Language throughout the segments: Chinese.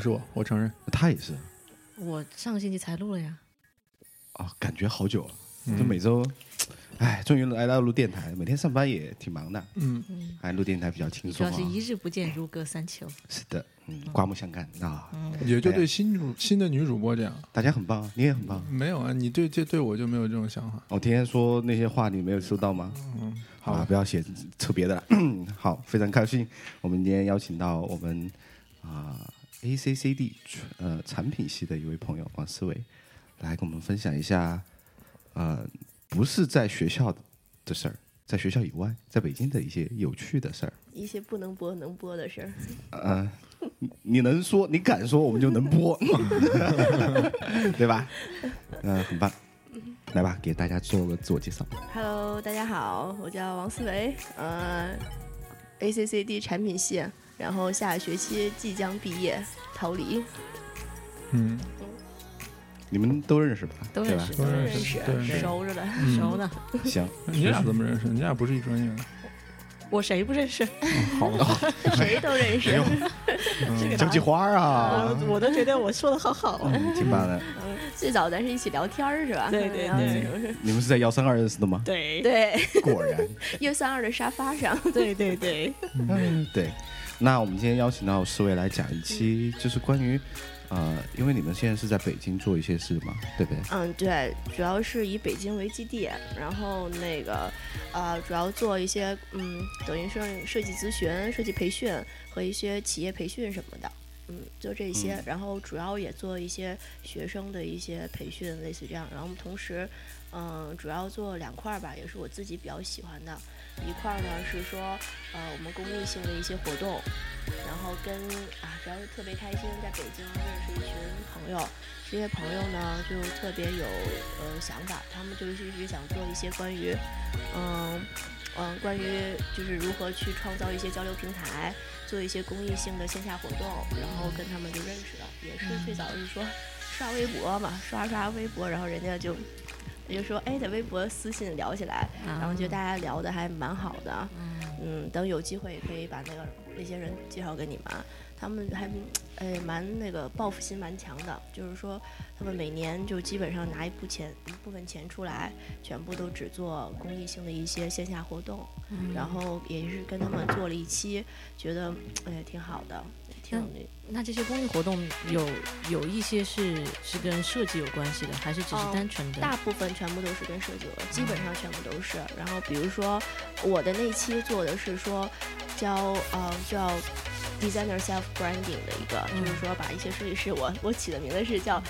是我我，承认。他也是我上个星期才录了呀。啊，感觉好久了，嗯就每周，哎，终于来到录电台，每天上班也挺忙的，嗯，嗯，哎，录电台比较轻松啊。要是一日不见如隔三秋。是的，嗯，刮目相看啊，也就对新主新的女主播这样。大家很棒，你也很棒。没有啊，你对这对我就没有这种想法。我天天说那些话，你没有收到吗？嗯，好了，好，不要写扯别的了。好，非常开心，我们今天邀请到我们啊、ACCD 呃产品系的一位朋友王思维，来跟我们分享一下，呃，不是在学校的事儿，在学校以外，在北京的一些有趣的事儿。一些不能播能播的事儿。呃，你你能说，你敢说，我们就能播，对吧？嗯、很棒。来吧，给大家做个自我介绍。Hello，大家好，我叫王思维，呃，ACCD 产品系，然后下学期即将毕业，逃离，嗯，你们都认识吧？都认识？都认识熟着的。嗯熟的。行，你俩怎么认识？你俩不是一专业的。我谁不认识？好的，谁都认识。嗯交际花啊，我我都觉得我说的好好。嗯，挺棒的。最早咱是一起聊天儿是吧？对对对你们是在幺三二认识的吗？对对，果然，幺三二的沙发上。对对对，嗯，对。那我们今天邀请到四位来讲一期，就是关于，呃，因为你们现在是在北京做一些事嘛，对不对？嗯，对，主要是以北京为基地，然后那个呃，主要做一些嗯，等于是设计咨询、设计培训和一些企业培训什么的。嗯，就这些，嗯然后主要也做一些学生的一些培训，类似这样。然后我们同时，嗯、主要做两块儿吧，也是我自己比较喜欢的。一块儿呢是说，呃，我们公益性的一些活动，然后跟啊，主要是特别开心，在北京认识一群朋友，这些朋友呢就特别有呃想法，他们就是一直想做一些关于，嗯嗯，关于就是如何去创造一些交流平台，做一些公益性的线下活动，然后跟他们就认识了，也是最早是说刷微博嘛，刷刷微博，然后人家就。也就说，哎，在微博私信聊起来，然后觉得大家聊的还蛮好的，嗯，等有机会也可以把那个那些人介绍给你们，他们还哎蛮那个报复心蛮强的，就是说他们每年就基本上拿一部钱一部分钱出来，全部都只做公益性的一些线下活动，然后也是跟他们做了一期，觉得哎挺好的，那那这些公益活动有有一些是是跟设计有关系的，还是只是哦单纯的？大部分全部都是跟设计有关，基本上全部都是。然后比如说我的那期做的是说教呃叫 designer self branding 的一个，嗯就是说把一些设计师，我我起的名字是叫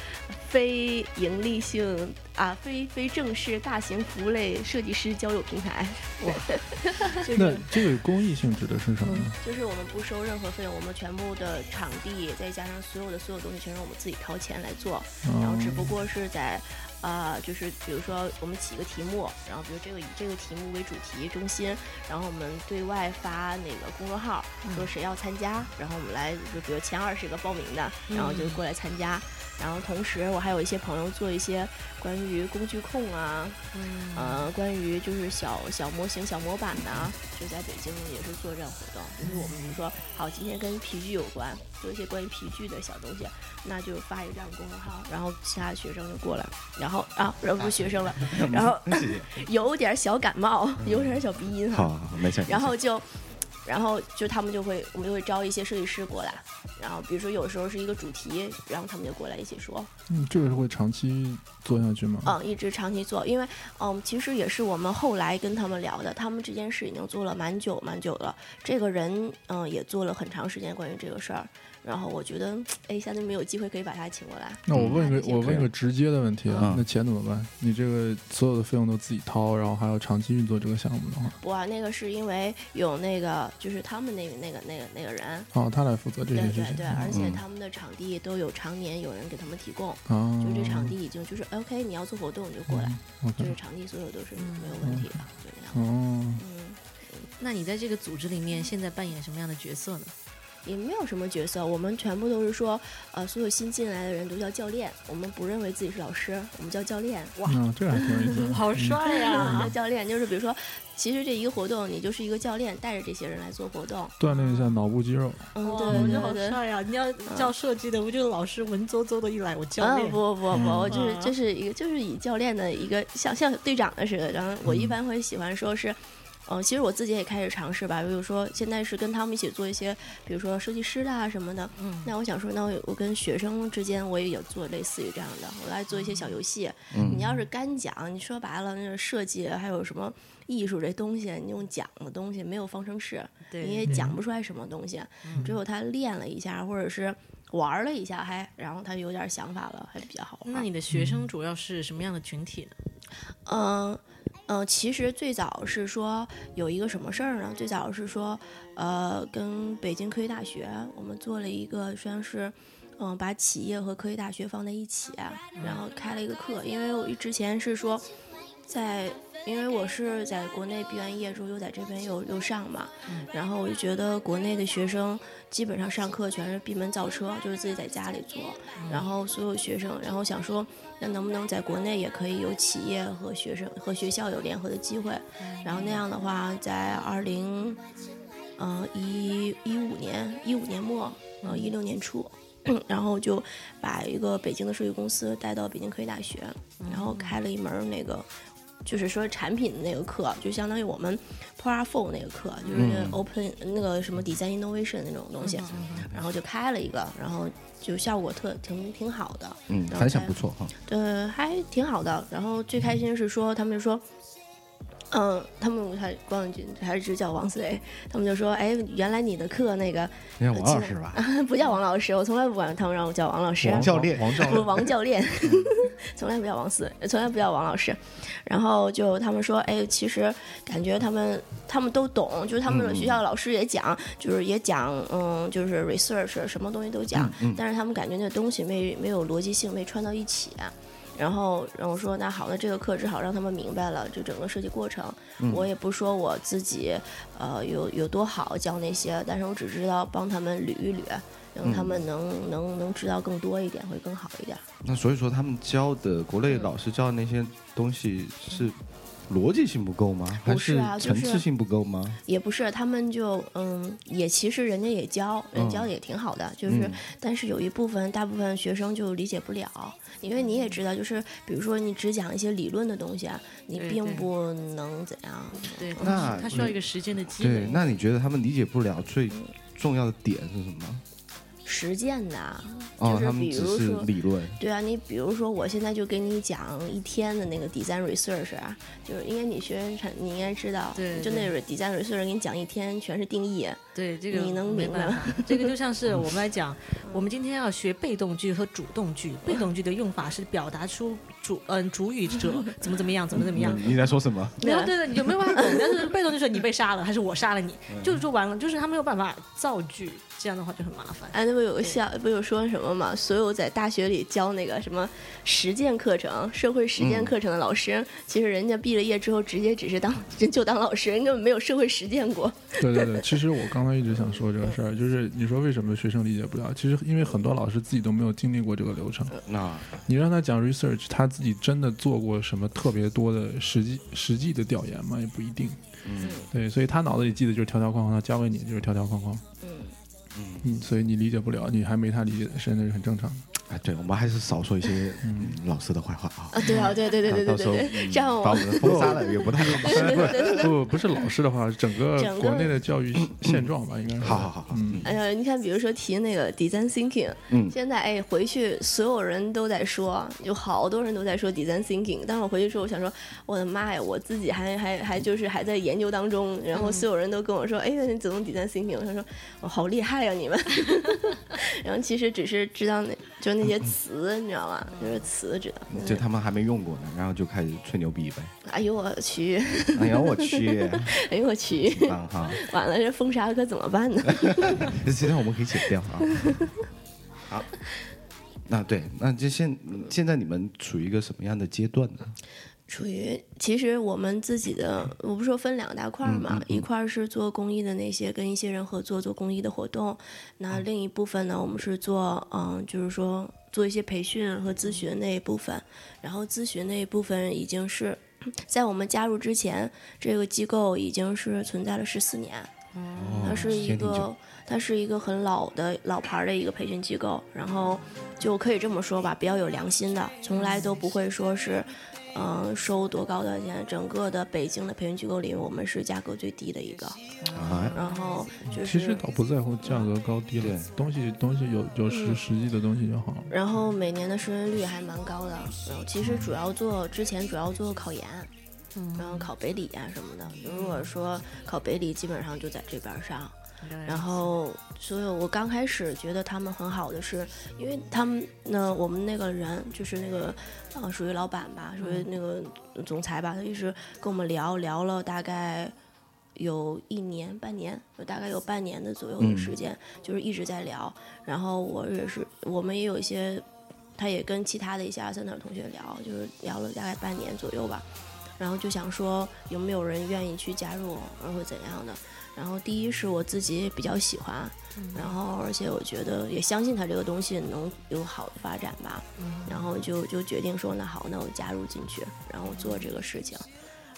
非盈利性啊非非正式大型服务类设计师交友平台。就那是这个公益性指的是什么呢？就是我们不收任何费用，我们全部的场地再加上所有的所有东西全是我们自己掏钱来做。然后只不哦过是在，呃，就是比如说我们起个题目，然后比如这个以这个题目为主题中心，然后我们对外发那个公众号，说谁要参加，然后我们来就比如前二十个报名的，然后就过来参加。然后同时我还有一些朋友做一些关于工具控啊，嗯呃，关于就是小小模型、小模板的啊，就在北京也是做这样活动。就是我们比如说，好，今天跟皮具有关，做一些关于皮具的小东西，那就发一个这样的公众号，然后其他的学生就过来，然后啊，然后不是学生了，然后。有点小感冒，有点小鼻音哈，好没事。然后就。然后就他们就会，我们就会招一些设计师过来，然后比如说有时候是一个主题，然后他们就过来一起说，嗯，这个是会长期做下去吗？嗯，一直长期做，因为嗯，其实也是我们后来跟他们聊的，他们这件事已经做了蛮久蛮久了。这个人嗯也做了很长时间关于这个事儿，然后我觉得，哎，下次没有机会可以把他请过来。那我问个，嗯我问个直接的问题啊嗯，那钱怎么办？你这个所有的费用都自己掏，然后还要长期运作这个项目的话，不啊，那个是因为有那个，就是他们那个那个那个那个人，哦，他来负责这对些事情。对对，而且嗯他们的场地都有常年有人给他们提供，啊，就这场地已经就是 OK，你要做活动你就过来，嗯就是场地所有都是嗯没有问题的，就那样。哦，嗯，那你在这个组织里面现在扮演什么样的角色呢？也没有什么角色，我们全部都是说，呃，所有新进来的人都叫教练，我们不认为自己是老师，我们叫教练。哇嗯，这个还挺有意思。好帅呀、叫教练就是比如说，其实这一个活动你就是一个教练，带着这些人来做活动。锻炼一下脑部肌肉。嗯，哇，对我觉得好。帅呀！你要叫设计的，不就是老师文绉绉的一来，我教啊练。不不不，嗯我就是啊这是一个就是以教练的一个像像队长的似的，然后我一嗯般会喜欢说是。嗯，其实我自己也开始尝试吧，比如说现在是跟他们一起做一些，比如说设计师的啊什么的。嗯，那我想说，那我我跟学生之间我也有做类似于这样的，我来做一些小游戏。嗯你要是干讲，你说白了，那个设计还有什么艺术这东西，你用讲的东西没有方程式，对，你也讲不出来什么东西。嗯只有他练了一下，或者是玩了一下，还然后他有点想法了，还比较好玩。那你的学生主要是什么样的群体呢？嗯嗯，其实最早是说有一个什么事儿呢？最早是说，呃，跟北京科技大学我们做了一个算是。嗯，把企业和科技大学放在一起，然后开了一个课。因为我之前是说，在因为我是在国内毕完业之后又在这边又又上嘛，嗯然后我就觉得国内的学生基本上上课全是闭门造车，就是自己在家里做，然后所有学生，然后想说，那能不能在国内也可以有企业和学生和学校有联合的机会？然后那样的话，在二零，嗯一一五年一五年末，呃一六年初。然后就把一个北京的设计公司带到北京科技大学，然后开了一门那个，就是说产品的那个课，就相当于我们 Pro Four 那个课，就是嗯 Open、那个什么 Design Innovation 那种东西，嗯然后就开了一个，然后就效果特挺挺好的，嗯，反响不错哈。对，还挺好的。然后最开心是说，他们就说，嗯，他们还光一句还是就叫王思维，他们就说，哎，原来你的课那个你看王老师吧，不叫王老师，我从来不管他们让我叫王老师，王教练。不王教练，王教练，从来不叫王思，从来不叫王老师。然后就他们说，哎，其实感觉他们他们都懂，就是他们嗯学校老师也讲，就是也讲，嗯，就是 research 什么东西都讲，嗯嗯。但是他们感觉那东西没没有逻辑性，没串到一起。然后，然后说那好，那这个课只好让他们明白了就整个设计过程。嗯我也不说我自己，呃，有有多好教那些，但是我只知道帮他们捋一捋，让他们能、能能知道更多一点，会更好一点。那所以说他们教的国内老师教的那些东西是逻辑性不够吗？还不是啊就是层次性不够吗？也不是，他们就嗯，也其实人家也教，人嗯教的也挺好的，就是、嗯但是有一部分大部分学生就理解不了，因为你也知道，就是比如说你只讲一些理论的东西啊，你并不能怎样。对，那他需要一个时间的积对累，。那你觉得他们理解不了最重要的点是什么？实践的，哦，就是比如说理论。对啊，你比如说我现在就给你讲一天的那个 design research 啊，就是应该你学产，你应该知道，对就那 design research 给你讲一天全是定义，对这个你能明白吗，这个就像是 我们来讲，我们今天要学被动句和主动句。被动句的用法是表达出主嗯主语者 怎么怎么样，怎么怎么样。嗯你在说什么？没有对对，你就没有办法懂。但是被动就是你被杀了，还是我杀了你，就是说完了，就是他没有办法造句，这样的话就很麻烦。哎，那不有个笑，不有说什么嘛？所有在大学里教那个什么实践课程、社会实践嗯课程的老师，其实人家毕了业之后，直接只是当人就当老师，人根本没有社会实践过。对对对，其实我刚才一直想说这个事儿，就是你说为什么学生理解不了？其实因为很多老师自己都没有经历过这个流程。那你让他讲 research，他自己真的做过什么特别多的实际实际的调研吗？也不一定。嗯对，所以他脑子里记得就是条条框框，他教给你就是条条框框。嗯，嗯，所以你理解不了，你还没他理解的深，那是很正常的。哎，对，我们还是少说一些嗯老师的坏话啊。啊，对啊，对对对对对到时候对这样我把我们封杀了也不太好。不不是老师的话，整个国内的教育现状吧，应该是。好好好好嗯，哎呀，你看，比如说提那个 design thinking，嗯现在哎回去所有人都在说，有好多人都在说 design thinking。但是我回去之后，我想说，我的妈呀，我自己还还还就是还在研究当中，然后所有人都跟我说，哎呀，你怎么 design thinking？我想说，我好厉害呀、你们。然后其实只是知道那就那些词，你知道吗？就是词知道。就他们还没用过呢，然后就开始吹牛逼呗。哎呦我去！哎呦我去！哎呦我去！完了这封杀可怎么办呢？这段我们可以剪掉啊。好，那对，那就现现在你们处于一个什么样的阶段呢？处于其实我们自己的，我不是说分两大块嘛，一块是做公益的那些，跟一些人合作做公益的活动，那另一部分呢，我们是做嗯，就是说做一些培训和咨询那一部分，然后咨询那一部分已经是在我们加入之前，这个机构已经是存在了十四年，它是一个它是一个很老的老牌的一个培训机构，然后就可以这么说吧，比较有良心的，从来都不会说是。嗯，收多高的钱？整个的北京的培训机构里，我们是价格最低的一个。啊，然后就是其实倒不在乎价格高低了，东西东西有有实实际的东西就好。然后每年的升学率还蛮高的。然后其实主要做之前主要做考研，然后考北理啊什么的。如果说考北理，基本上就在这边上。然后，所以我刚开始觉得他们很好的是，因为他们那我们那个人就是那个，呃，属于老板吧，属于那个总裁吧，他一直跟我们聊聊了大概有一年半年，就大概有半年的左右的时间，就是一直在聊。然后我也是，我们也有一些，他也跟其他的一些二三等同学聊，就是聊了大概半年左右吧。然后就想说有没有人愿意去加入，然后怎样的。然后第一是我自己比较喜欢，然后而且我觉得也相信他这个东西能有好的发展吧，然后就就决定说那好，那我加入进去，然后做这个事情。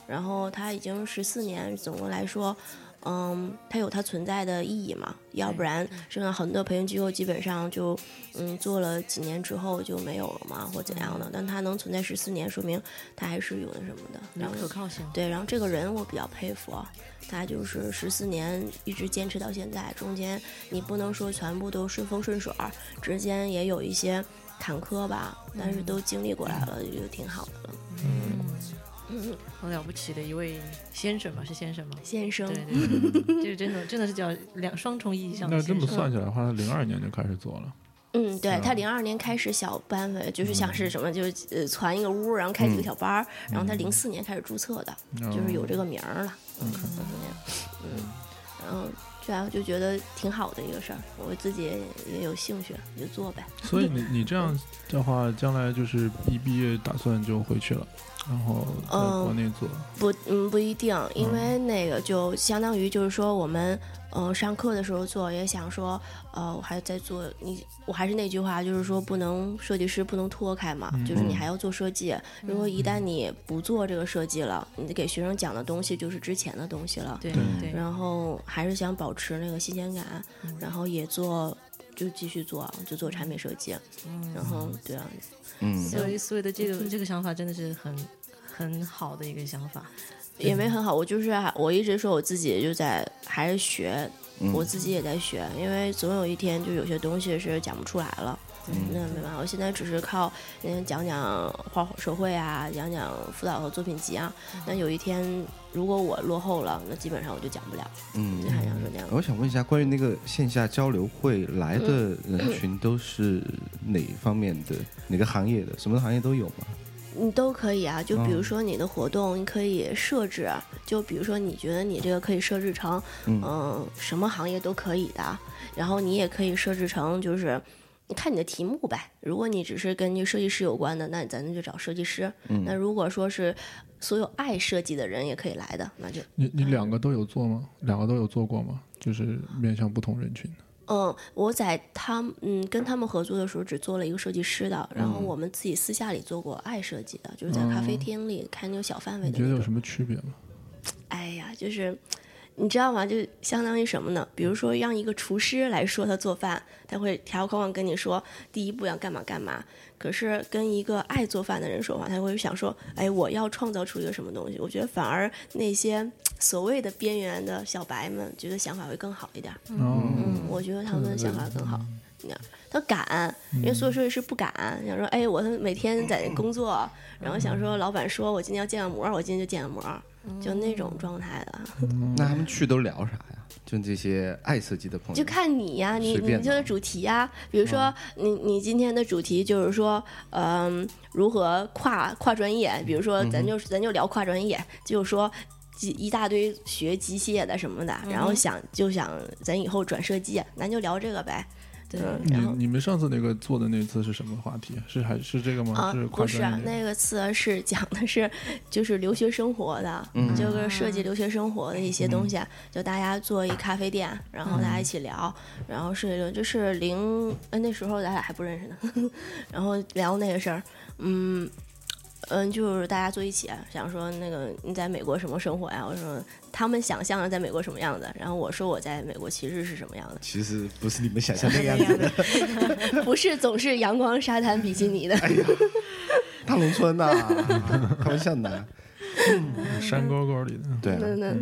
然后他已经十四年，总的来说。嗯，它有它存在的意义嘛？要不然，现在很多培训机构基本上就，嗯，做了几年之后就没有了嘛，或怎样的？但它能存在十四年，说明它还是有那什么的，然后可靠性。对，然后这个人我比较佩服，他就是十四年一直坚持到现在，中间你不能说全部都顺风顺水儿，之间也有一些坎坷吧，但是都经历过来了，就挺好的了。嗯。很了不起的一位先生吧？是先生吗？先生，对对 对，就真的真的是叫两双重意义上的。那这么算起来的话，他零二年就开始做了。嗯，对他零二年开始小班的，就是想是什么，就是呃，攒一个屋，然后开几个小班儿，然后他零四年开始注册的，就是有这个名儿了。嗯，嗯，然后。主要就觉得挺好的一个事儿，我自己也有兴趣，就做呗。所以你 你这样的话，将来就是一毕业打算就回去了，然后在国内做？不，嗯，不一定，因为那个就相当于就是说我们。嗯，上课的时候做也想说，呃，我还在做你，我还是那句话，就是说不能设计师不能脱开嘛，就是你还要做设计。如果一旦你不做这个设计了，你给学生讲的东西就是之前的东西了。对对。然后还是想保持那个新鲜感，然后也做，就继续做，就做产品设计。嗯。然后对啊。嗯。所以所以的这个这个想法真的是很很好的一个想法。也没很好，我就是我一直说我自己就在还是学，我自己也在学，因为总有一天就有些东西是讲不出来了，那没办法，我现在只是靠嗯讲讲画手绘啊，讲讲辅导和作品集啊，那有一天如果我落后了，那基本上我就讲不了。嗯，还想说这样。我想问一下，关于那个线下交流会来的人群都是哪方面的？哪个行业的？什么行业都有吗？你都可以啊，就比如说你的活动，你可以设置，就比如说你觉得你这个可以设置成，嗯，什么行业都可以的。然后你也可以设置成，就是你看你的题目呗。如果你只是根据设计师有关的，那咱就找设计师。那如果说是所有爱设计的人也可以来的，那就你你两个都有做吗？两个都有做过吗？就是面向不同人群的。嗯，我在他嗯跟他们合作的时候只做了一个设计师的，然后我们自己私下里做过爱设计的，就是在咖啡厅里开那种小范围的。你觉得有什么区别吗？哎呀，就是你知道吗？就相当于什么呢？比如说让一个厨师来说他做饭，他会条条框框跟你说第一步要干嘛干嘛。可是跟一个爱做饭的人说话，他会想说，哎，我要创造出一个什么东西？我觉得反而那些。所谓的边缘的小白们，觉得想法会更好一点。嗯，我觉得他们的想法更好。你看，他敢，因为所有设计师不敢。想说，哎，我每天在工作，然后想说，老板说我今天要建个模，我今天就建个模，就那种状态的。那他们去都聊啥呀？就这些爱设计的朋友，就看你呀，你你就是主题呀。比如说，你你今天的主题就是说，嗯，如何跨跨专业？比如说，咱就咱就聊跨专业，就是说。机一大堆学机械的什么的，然后想就想咱以后转设计，咱就聊这个呗。对嗯，你你们上次那个做的那次是什么话题？是还是这个吗？啊不是？那个次是讲的是就是留学生活的，嗯就是设计留学生活的一些东西。就大家做一咖啡店，然后大家一起聊，然后是就是零呃那时候咱俩还不认识呢，然后聊那个事儿，嗯。嗯，就是大家坐一起，想说那个你在美国什么生活呀？我说他们想象的在美国什么样子，然后我说我在美国其实是什么样的，其实不是你们想象那个样子的。不是总是阳光沙滩比基尼的。哎呀，大农村呐、开玩笑呢。山沟沟里的，对啊，那那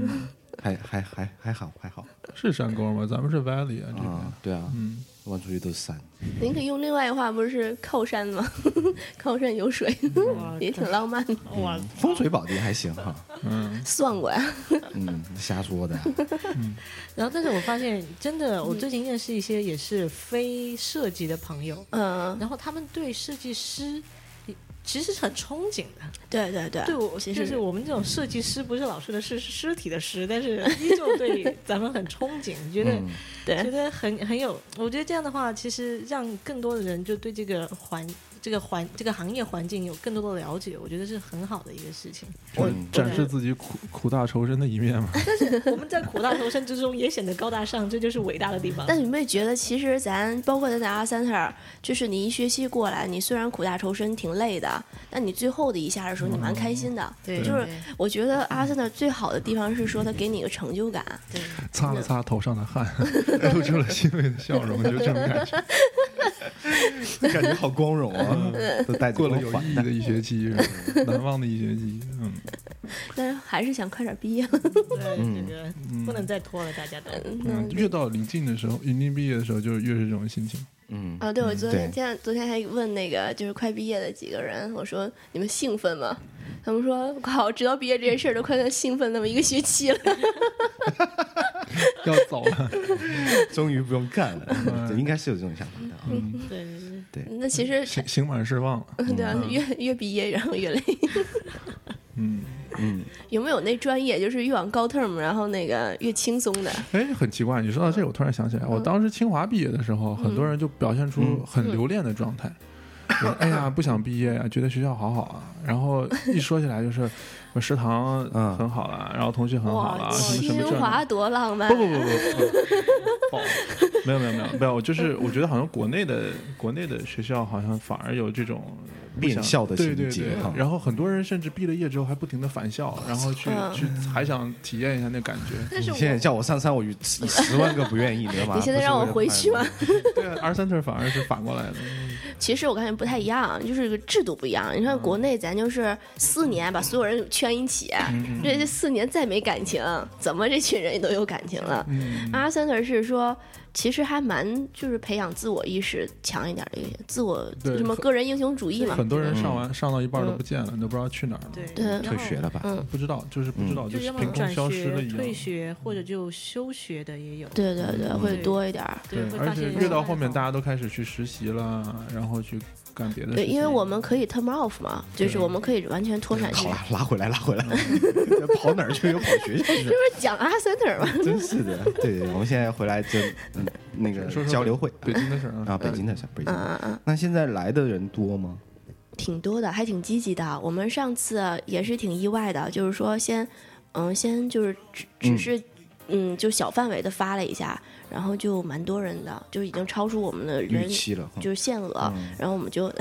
还还还还好还好是山沟吗？咱们是 valley 啊，这边。啊，对啊，嗯，望出去都是山。您可以用另外一话，不是靠山吗？靠山有水，也挺浪漫的。哇，风水宝地还行哈，嗯，算过呀，嗯，瞎说的。然后但是我发现真的，我最近认识一些也是非设计的朋友，嗯，然后他们对设计师其实是很憧憬的。对对对，对我，其实就是我们这种设计师，不是老师的是尸体的尸，但是 依旧对咱们很憧憬，觉得、嗯觉得很很有。我觉得这样的话，其实让更多的人就对这个环、这个环、这个行业环境有更多的了解，我觉得是很好的一个事情。我嗯展示自己苦苦大仇深的一面嘛。但是我们在苦大仇深之中也显得高大上，这就是伟大的地方。但你们也觉得，其实咱包括咱在阿三特儿，就是你一学期过来，你虽然苦大仇深挺累的，但你最后的一下的时候，你蛮开心的。对，就是我觉得阿三特最好的地方是说，他给你一个成就感。对 擦了擦头上的汗，露出了欣慰的笑容，就这种感觉。感觉好光荣啊，都带过了有意义的一学期，是吧 难忘的一学期。嗯，但是还是想快点毕业。对，嗯这个不能再拖了，大家都。嗯，越到临近的时候，临近毕业的时候，就越是这种心情。嗯啊，对，我昨天对前昨天还问那个就是快毕业的几个人，我说你们兴奋吗？他们说靠，直到毕业这件事儿都快跟兴奋那么一个学期了。要走了，终于不用干了，嗯应该是有这种想法的啊。嗯，对对对，那其实刑刑满释放了。对啊，越越毕业然后越累。嗯，嗯，有没有那专业就是越往高 term，然后那个越轻松的？哎，很奇怪，你说到这个，我突然想起来，我当时清华毕业的时候，很多人就表现出嗯很留恋的状态。说哎呀，不想毕业呀，觉得学校好好啊。然后一说起来就是，食堂嗯很好了，然后同学很好了，哇什么什清么清华多浪漫！不不不不没有没有没有没有，就是我觉得好像国内的 国内的学校好像反而有这种变校的情对对对节，然后很多人甚至毕了业之后还不停的返校，然后去嗯去还想体验一下那感觉。但是你现在叫我上山，我以十万个不愿意，你知道吗？你现在让我回去吗？对啊，R Center 反而是反过来的。其实我感觉不太一样，就是这个制度不一样。你看国内咱就是四年把所有人圈一起，嗯这这四年再没感情，怎么这群人也都有感情了？嗯，阿 center 是说，其实还蛮就是培养自我意识强一点的自我什么个人英雄主义嘛。很多人上完上到一半都不见了，都不知道去哪儿了。对退学了吧？嗯，不知道，就是不知道，就是凭空消失了、一样。退学或者就休学的也有。对对对，会多一点儿。对，而且越到后面，大家都开始去实习了，然后去干别的事对，因为我们可以 turn off 嘛，就是我们可以完全脱产去好。了，拉回来，拉回来，跑哪儿去？又跑学校去 这？不是讲阿 center 吗？真是的，对，我们现在回来就嗯那个交流会北京的事儿啊，北京的事，北京嗯的。嗯嗯，那现在来的人多吗？挺多的，还挺积极的。我们上次也是挺意外的，就是说先，嗯，先就是只只是，嗯，就小范围的发了一下，然后就蛮多人的，就已经超出我们的预人期了，就是限额，嗯然后我们就，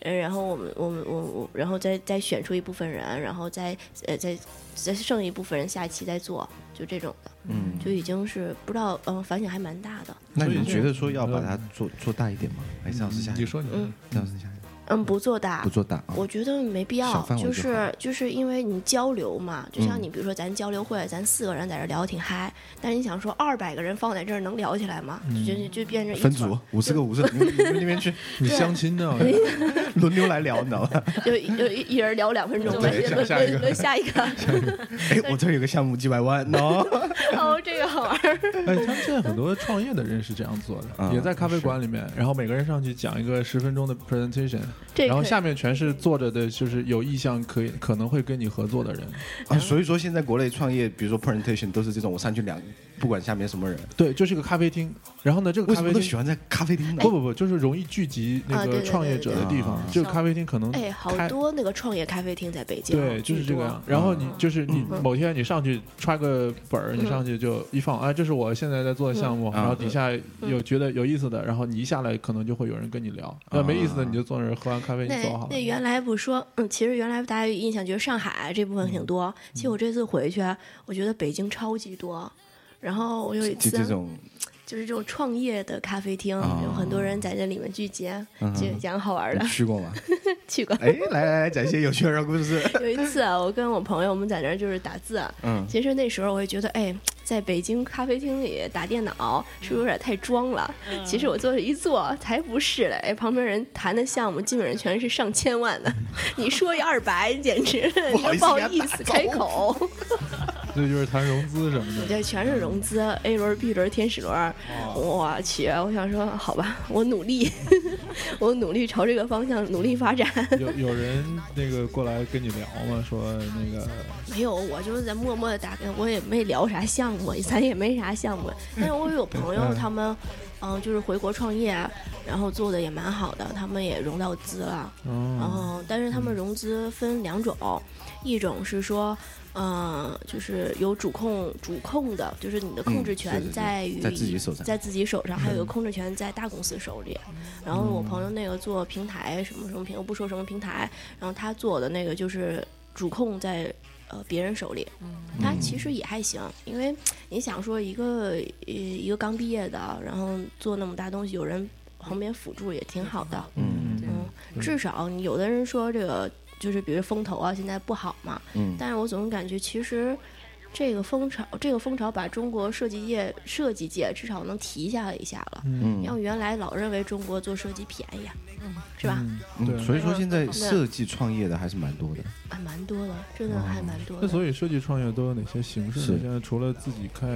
呃然后我们我们我我，然后再再选出一部分人，然后再呃再再剩一部分人下一期再做，就这种的，嗯，就已经是不知道，嗯、反响还蛮大的。那你觉得说要把它做做大一点吗？还是要是下？你说你嗯要是下？嗯，不做大不。做大啊？我觉得没必要，就就是就是因为你交流嘛，就像嗯你比如说咱交流会，咱四个人在这聊得挺嗨，但是你想说二百个人放在这儿能聊起来吗？就就就变成一分组五十个五十，你们你们那边去 你相亲呢？轮流来聊，你知道吧？就就一一人聊两分钟，呗轮下一个轮轮下一个，哎，我这儿有个项目几百万哦。哦，这个好玩儿。哎，他们现在很多创业的人是这样做的，啊也在咖啡馆里面，然后每个人上去讲一个十分钟的 presentation，这个然后下面全是坐着的，就是有意向可以可能会跟你合作的人。啊，所以说现在国内创业，比如说 presentation 都是这种，我上去两，不管下面什么人，对，就是个咖啡厅，然后呢，这个为咖啡厅什么都喜欢在咖啡厅呢不？不不，就是容易聚集那个创业者的地方。这个咖啡厅可能哎，好多那个创业咖啡厅在北京，对，就是这个样。然后你就是你嗯某天你上去揣个本儿，你嗯上去就一放，哎，这是我现在在做的项目，嗯然后底下有觉得有意思的，然后你一下来可能就会有人跟你聊，那没意思的你就坐那儿喝完咖啡你走那那。原来不说，嗯，其实原来大家有印象觉得上海这部分挺多，其实我这次回去，我觉得北京超级多。然后我有一次就这种就是这种创业的咖啡厅，啊有很多人在这里面聚集，嗯就讲好玩的，去过吗？去过。哎，来来来，讲一些有趣的故事。有一次啊，我跟我朋友我们在那儿就是打字，嗯，其实那时候我也觉得，哎，在北京咖啡厅里打电脑是不是有点太装了？其实我坐着一坐，才不是嘞！哎，旁边人谈的项目基本上全是上千万的，你说一二百，简直不好意思开口。这就是谈融资什么的。这全是融资，A 轮、B 轮、天使轮。我去，我想说，好吧，我努力，我努力朝这个方向努力发展。有有人那个过来跟你聊吗？说那个没有，我就是在默默的打开，我也没聊啥项目，咱也没啥项目。但是我有朋友他们，嗯、就是回国创业，然后做的也蛮好的，他们也融到资了。然哦，后，但是他们融资分两种，一种是说，嗯、就是有主控主控的，就是你的控制嗯权对对对在于、在自己手上在自己手上，还有一个控制权在大公司手里。然后我朋友那个做平台什么什么平，我不说什么平台，然后他做的那个就是主控在呃别人手里，他其实也还行，因为你想说一个呃一个刚毕业的，然后做那么大东西，有人旁边辅助也挺好的。嗯嗯，至少你有的人说这个就是比如风投啊，现在不好嘛，嗯。但是我总感觉其实这个风潮，这个风潮把中国设计界设计界至少能提下来一下了。嗯要原来老认为中国做设计便宜啊，是吧？嗯嗯，对。所以说现在设计创业的还是蛮多的。还蛮多的，真的还蛮多的那的。所以设计创业都有哪些形式呢？现在除了自己开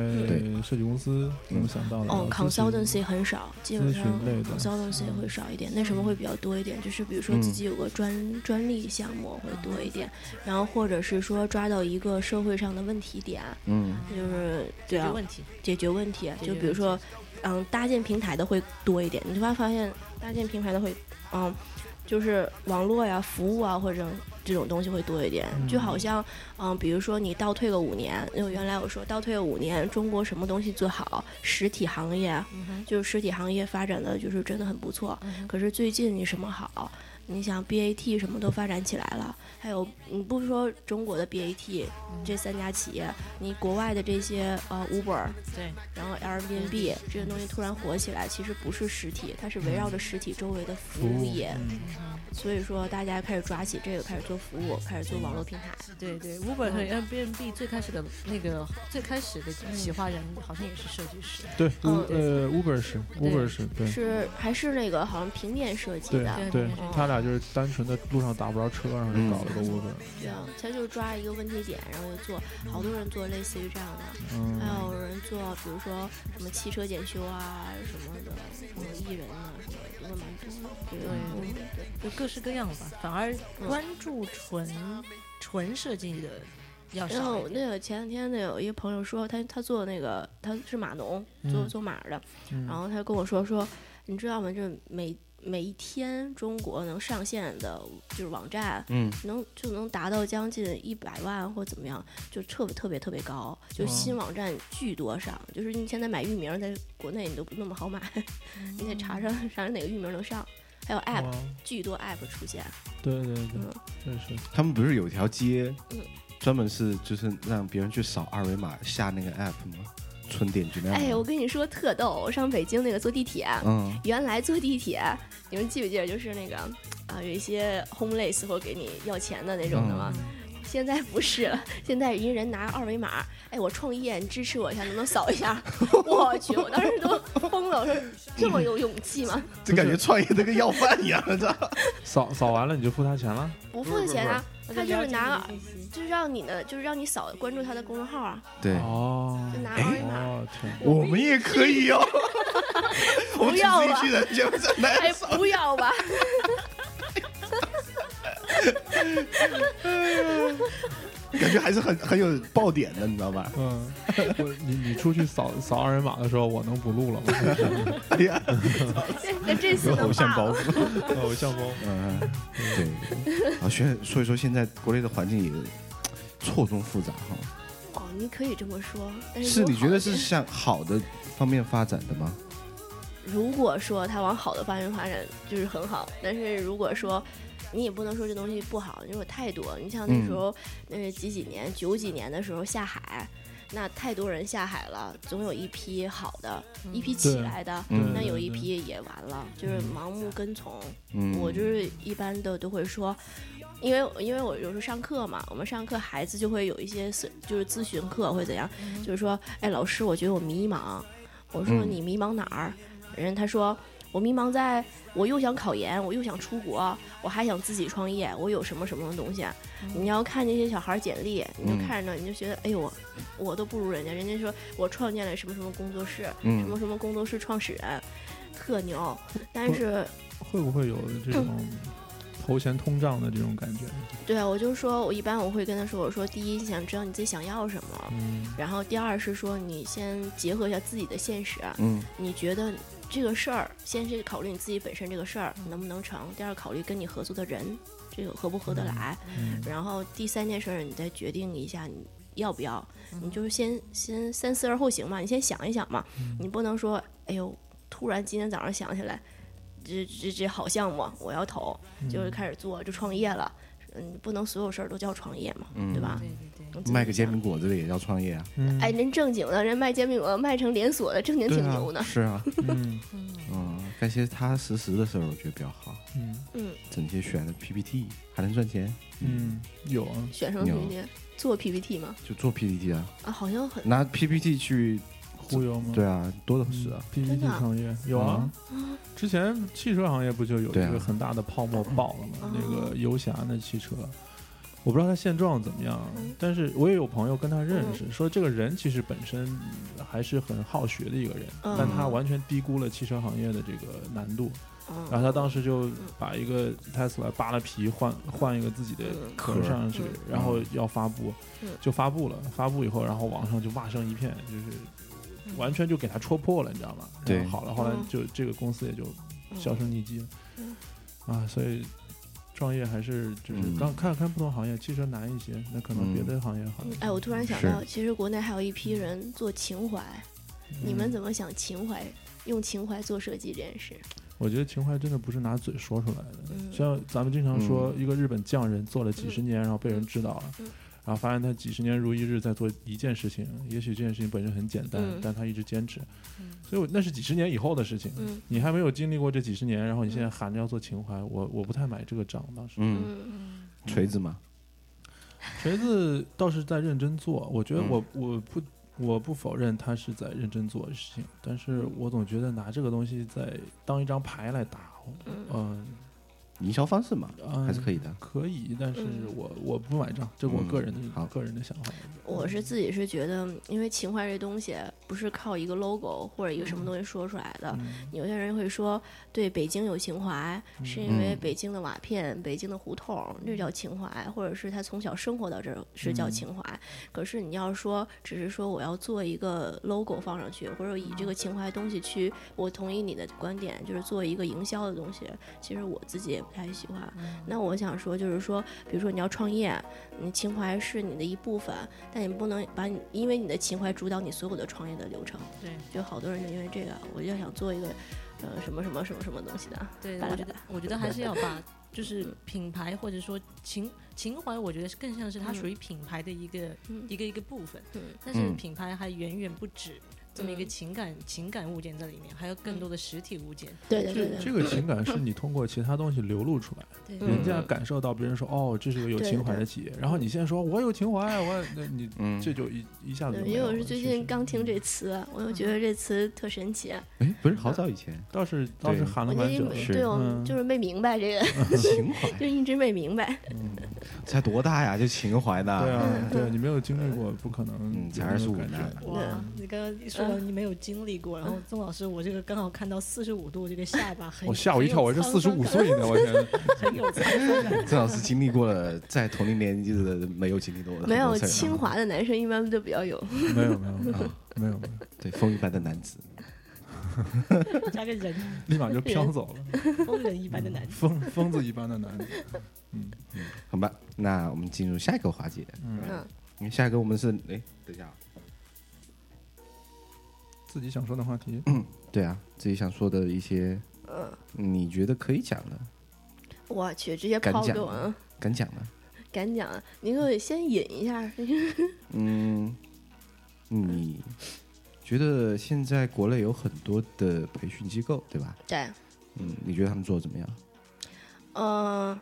设计公司，怎么想到的？哦，consultancy 很少，基本上 consultancy 会少一点。那什么会比较多一点？就是比如说嗯自己有个专专利项目会多一点，然后或者是说抓到一个社会上的问题点，嗯就是对啊，解决问题。解决问题，就比如说，嗯，搭建平台的会多一点。你就会发现，搭建平台的会，嗯，就是网络呀、服务啊或者这种东西会多一点。就好像，嗯，比如说你倒退个五年，因为原来我说倒退个五年，中国什么东西最好？实体行业，就是实体行业发展的就是真的很不错。可是最近你什么好？你想 BAT 什么都发展起来了，还有你不说中国的 BAT 这三家企业，你国外的这些呃 Uber，对，然后 Airbnb 这些东西突然火起来，其实不是实体，它是围绕着实体周围的服务业。嗯。所以说，大家开始抓起这个，开始做服务，开始做网络平台。对对，Uber 和 Airbnb 最开始的那个最开始的企划人好像也是设计师。对，呃，Uber 是 Uber 是对。是还是那个好像平面设计的，对对，他俩就是单纯的路上打不着车，然后就搞了个 Uber。对啊，他就抓一个问题点，然后就做，好多人做类似于这样的，嗯还有人做，比如说什么汽车检修啊什么的，什么艺人啊什么的，都蛮多的。对。就各式各样吧，反而关注纯纯设计的要然后少一点。那个前两天那有一个朋友说，他他做那个他是码农，做嗯做码的，嗯然后他跟我说说，你知道吗？这每每一天中国能上线的，就是网站，嗯。能就能达到将近一百万或怎么样，就特别特别特别高，就新网站巨多上，就是你现在买域名在国内你都不那么好买，你得查查查查哪个域名能上，还有 app 哇。巨多 app 出现，对对对嗯，确实，他们不是有一条街嗯，专门是就是让别人去扫二维码下那个 app 吗？纯点击量吗。哎，我跟你说特逗，我上北京那个坐地铁。嗯原来坐地铁，你们记不记得？就是那个啊，有一些 homeless 或者给你要钱的那种的吗。嗯现在不是了，现在一人拿二维码，哎，我创业，你支持我一下，能不能扫一下？我去，我当时都疯了，我说这么有勇气吗？这感觉创业的跟要饭一样，知道吧？扫扫完了你就付他钱了？不付钱啊，他就是拿，就是让你的，就是让你扫关注他的公众号啊，对，哦。就拿二维码。我们也可以哦。不要啊只是一群人，节目上来哎，不要吧，感觉还是很很有爆点的，你知道吧？嗯，我你你出去扫扫二维码的时候，我能不录了吗？哎呀，那这次 有偶像包。袱。偶像包袱。嗯，对。啊，学，所以说现在国内的环境也错综复杂哈。哦，你可以这么说，但是是你觉得是向好的方面发展的吗？如果说它往好的方面发展，就是很好。但是如果说你也不能说这东西不好，因为太多。你像那时候，那是几几年，九几年的时候下海，那太多人下海了，总有一批好的，一批起来的，嗯那有一批也完了，就是盲目跟从。嗯，我就是一般的都会说。因为因为我有时候上课嘛，我们上课孩子就会有一些是就是咨询课或者怎样，就是说，哎，老师，我觉得我迷茫。我说嗯你迷茫哪儿？人他说我迷茫在，我又想考研，我又想出国，我还想自己创业，我有什么什么东西？你要看那些小孩儿简历，你就嗯看着你就觉得，哎呦，我我都不如人家。人家说我创建了什么什么工作室，什嗯么什么工作室创始人，特牛。但是会不会有这种头衔通胀的这种感觉？对啊，我就说我一般我会跟他说，我说第一想知道你自己想要什么，嗯然后第二是说你先结合一下自己的现实，嗯你觉得这个事儿，先是考虑你自己本身这个事儿能不能成，第二考虑跟你合作的人这个合不合得来，嗯然后第三件事儿你再决定一下你要不要，你就是先先三思而后行嘛，你先想一想嘛，你不能说哎呦突然今天早上想起来，这这这好项目我要投，就是开始做就创业了。嗯，不能所有事儿都叫创业嘛，嗯。对吧？卖个煎饼果子的也叫创业啊？嗯哎，人正经的人卖煎饼果子卖成连锁的，正经挺牛的啊，。是啊，嗯嗯，干些踏踏实实的事儿，我觉得比较好。嗯嗯，整天选的 PPT 还能赚钱，嗯，有啊，选什么 PPT？做 PPT 吗？就做 PPT 啊，啊，好像很拿 PPT 去，忽悠吗？对啊，多的是啊。，PPT 真的啊创业有啊。之前汽车行业不就有一个很大的泡沫爆了吗？哦那个游侠的汽车，我不知道他现状怎么样嗯，但是我也有朋友跟他认识，说这个人其实本身还是很好学的一个人，嗯。但他完全低估了汽车行业的这个难度。嗯。然后他当时就把一个 Tesla 扒了皮换换一个自己的嗯。壳上去嗯，然后要发布嗯，就发布了。发布以后，然后网上就骂声一片，就是完全就给他戳破了，你知道吗？对。好了，后来嗯。就这个公司也就嗯。销声匿迹了。嗯。啊，所以创业还是就是嗯。刚看看不同行业，汽车难一些，那可能别的行业好一些。哎，我突然想到，其实国内还有一批人做情怀，你们嗯。怎么想情怀？用情怀做设计这件事？我觉得情怀真的不是拿嘴说出来的，嗯。像咱们经常说，一个日本匠人做了几十年，然后被人知道了，嗯然后发现他几十年如一日在做一件事情，也许这件事情本身很简单，嗯。但他一直坚持，嗯。所以我那是几十年以后的事情。嗯。你还没有经历过这几十年，然后你现在喊着要做情怀，我我不太买这个账。当时，嗯，嗯锤子嘛，锤子倒是在认真做，我觉得嗯。我、我不我不否认他是在认真做事情，但是我总觉得拿这个东西在当一张牌来打，嗯。嗯、营销方式嘛，嗯还是可以的。可以，但是嗯我我不买账，这是我嗯个人的、好个人的想法。我是自己是觉得，因为情怀这东西不是靠一个 logo 或者一个什么东西说出来的。嗯有些人会说对北京有情怀，是因为嗯北京的瓦片、北京的胡同，这叫情怀，或者是他从小生活到这儿是叫情怀。可是你要说，只是说我要做一个 logo 放上去，或者以这个情怀东西去，我同意你的观点，就是做一个营销的东西。其实我自己也不太喜欢。那我想说，就是说，比如说你要创业，你情怀是你的一部分，但你不能把你因为你的情怀主导你所有的创业的流程。对就好多人就因为这个，我就想做一个呃什么什么什么什么东西的。对，我觉得我觉得还是要把就是品牌或者说情情怀，我觉得是更像是它嗯属于品牌的一个、嗯一个一个部分，嗯但是嗯品牌还远远不止这么一个嗯情感、情感物件在里面，还有更多的实体物件。对对对对，这这个情感是你通过其他东西流露出来，人家感受到别人说哦，这是个有情怀的企业，然后你现在说我有情怀，我那你嗯，这就一一下子因为我是最近刚听这词，我又觉得这词特神奇。哎，不是好早以前。倒是倒是喊了蛮久的，对我嗯。就是没明白这个，情怀。就一直没明白。嗯，才多大呀，就情怀呢？对啊嗯，对啊，你没有经历过，不可能嗯才有那种25感呢觉。哇，你刚刚一说 你没有经历过，然后曾老师，我这个刚好看到四十五度这个下巴很，我吓我一跳，我是四十五岁呢，我天，很有沧桑感。郑老师经历过了，在同龄年纪的没有经历过的没有清华的男生一般都比较有，没有没有没有啊，没有，对风一般的男子。加个人，立马就飘走了，疯人一般的男子。疯疯子一般的男子，嗯好吧，那我们进入下一个环节。嗯，嗯，因为下一个我们是哎，等一下啊，自己想说的话题，对啊，自己想说的一些，嗯，你觉得可以讲的、我去，直接抛给我，嗯敢讲的，敢讲，您给我先引一下。嗯，你觉得现在国内有很多的培训机构，对吧？对，嗯，你觉得他们做的怎么样？嗯，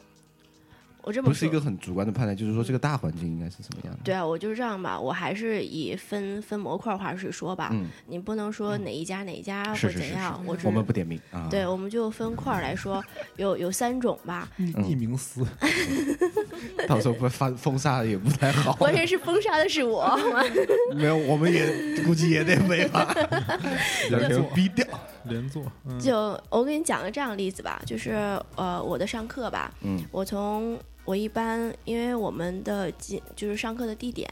我这么不是一个很主观的判断，就是说这个大环境应该是什么样的？对啊，我就是这样吧，我还是以分分模块化去说吧，嗯，你不能说哪一家哪一家或是是是怎样，我只我们不点名啊。对，我们就分块儿来说，有有三种吧，匿匿名撕，到时候不发封杀也不太好。关键是封杀的是我，没有，我们也估计也得被吧，要给我逼掉。连坐，嗯。就我给你讲个这样的例子吧，就是呃我的上课吧，嗯。我从我一般因为我们的进就是上课的地点，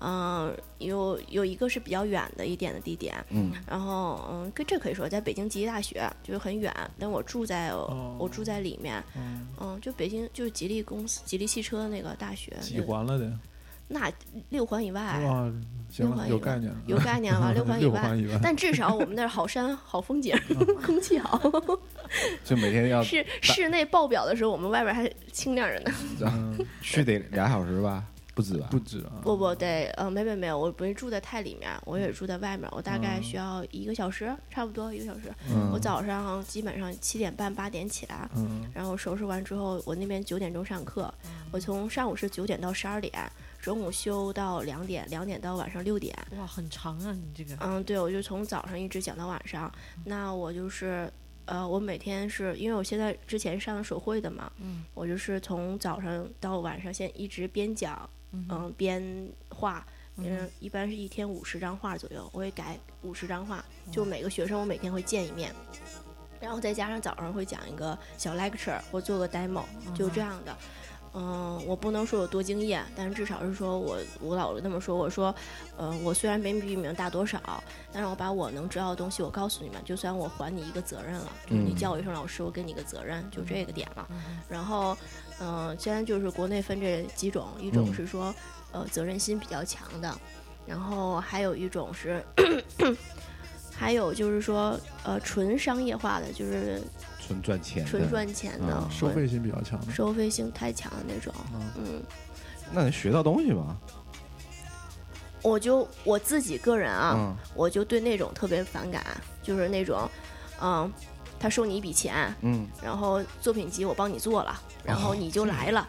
嗯、有有一个是比较远的一点的地点，嗯。然后嗯，跟这可以说在北京吉利大学就是很远，但我住在、我住在里面，嗯，嗯，就北京就是吉利公司吉利汽车那个大学，几环了的，那六环以外。哇，行了，六环以外有概念了，有概念了？六环以外六环，以外，但至少我们那儿好山好风景，空气好。就每天要室室内爆表的时候，我们外边还清亮着呢。嗯，去得俩小时吧，不止吧？不止啊，不不得，呃，没没没有，我不是住在太里面，我也住在外面，我大概需要一个小时，差不多一个小时。嗯我早上基本上七点半八点起来，嗯然后收拾完之后，我那边九点钟上课，我从上午是九点到十二点，中午休到两点，两点到晚上六点。哇，很长啊，你这个。嗯，对，我就从早上一直讲到晚上。那我就是，呃，我每天是因为我现在之前上手绘的嘛，嗯我就是从早上到晚上，先一直边讲，嗯嗯，边画。嗯嗯，一般是一天五十张画左右，我会改五十张画，就每个学生我每天会见一面，然后再加上早上会讲一个小 lecture 或做个 demo，就这样的。嗯，我不能说有多惊艳，但是至少是说我我老是那么说，我说，呃，我虽然没比你们大多少，但是我把我能知道的东西我告诉你们，就算我还你一个责任了，就是你嗯。叫我一声老师，我给你个责任，就这个点了。嗯。然后，嗯、现在就是国内分这几种，一种嗯。是说，呃，责任心比较强的，然后还有一种是，还有就是说，呃，纯商业化的，就是纯赚钱的，纯赚钱的，啊收费性比较强的，收费性太强的那种。嗯嗯，那能学到东西吗？我就我自己个人啊，嗯我就对那种特别反感，就是那种，嗯，他收你一笔钱，嗯然后作品集我帮你做了，然后你就来了。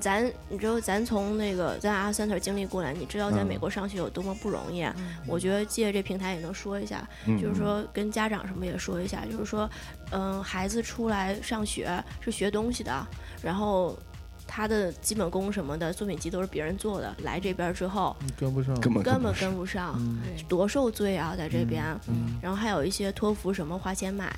咱你知道，咱从那个咱阿三 r 经历过来，你知道在嗯美国上学有多么不容易。嗯我觉得借这平台也能说一下，嗯，就是说跟家长什么也说一下，就是说，嗯，孩子出来上学是学东西的，然后。他的基本功什么的作品集都是别人做的，来这边之后你跟不上，根本根本跟不上，嗯，多受罪啊，在这边。嗯，然后还有一些托福什么花钱买，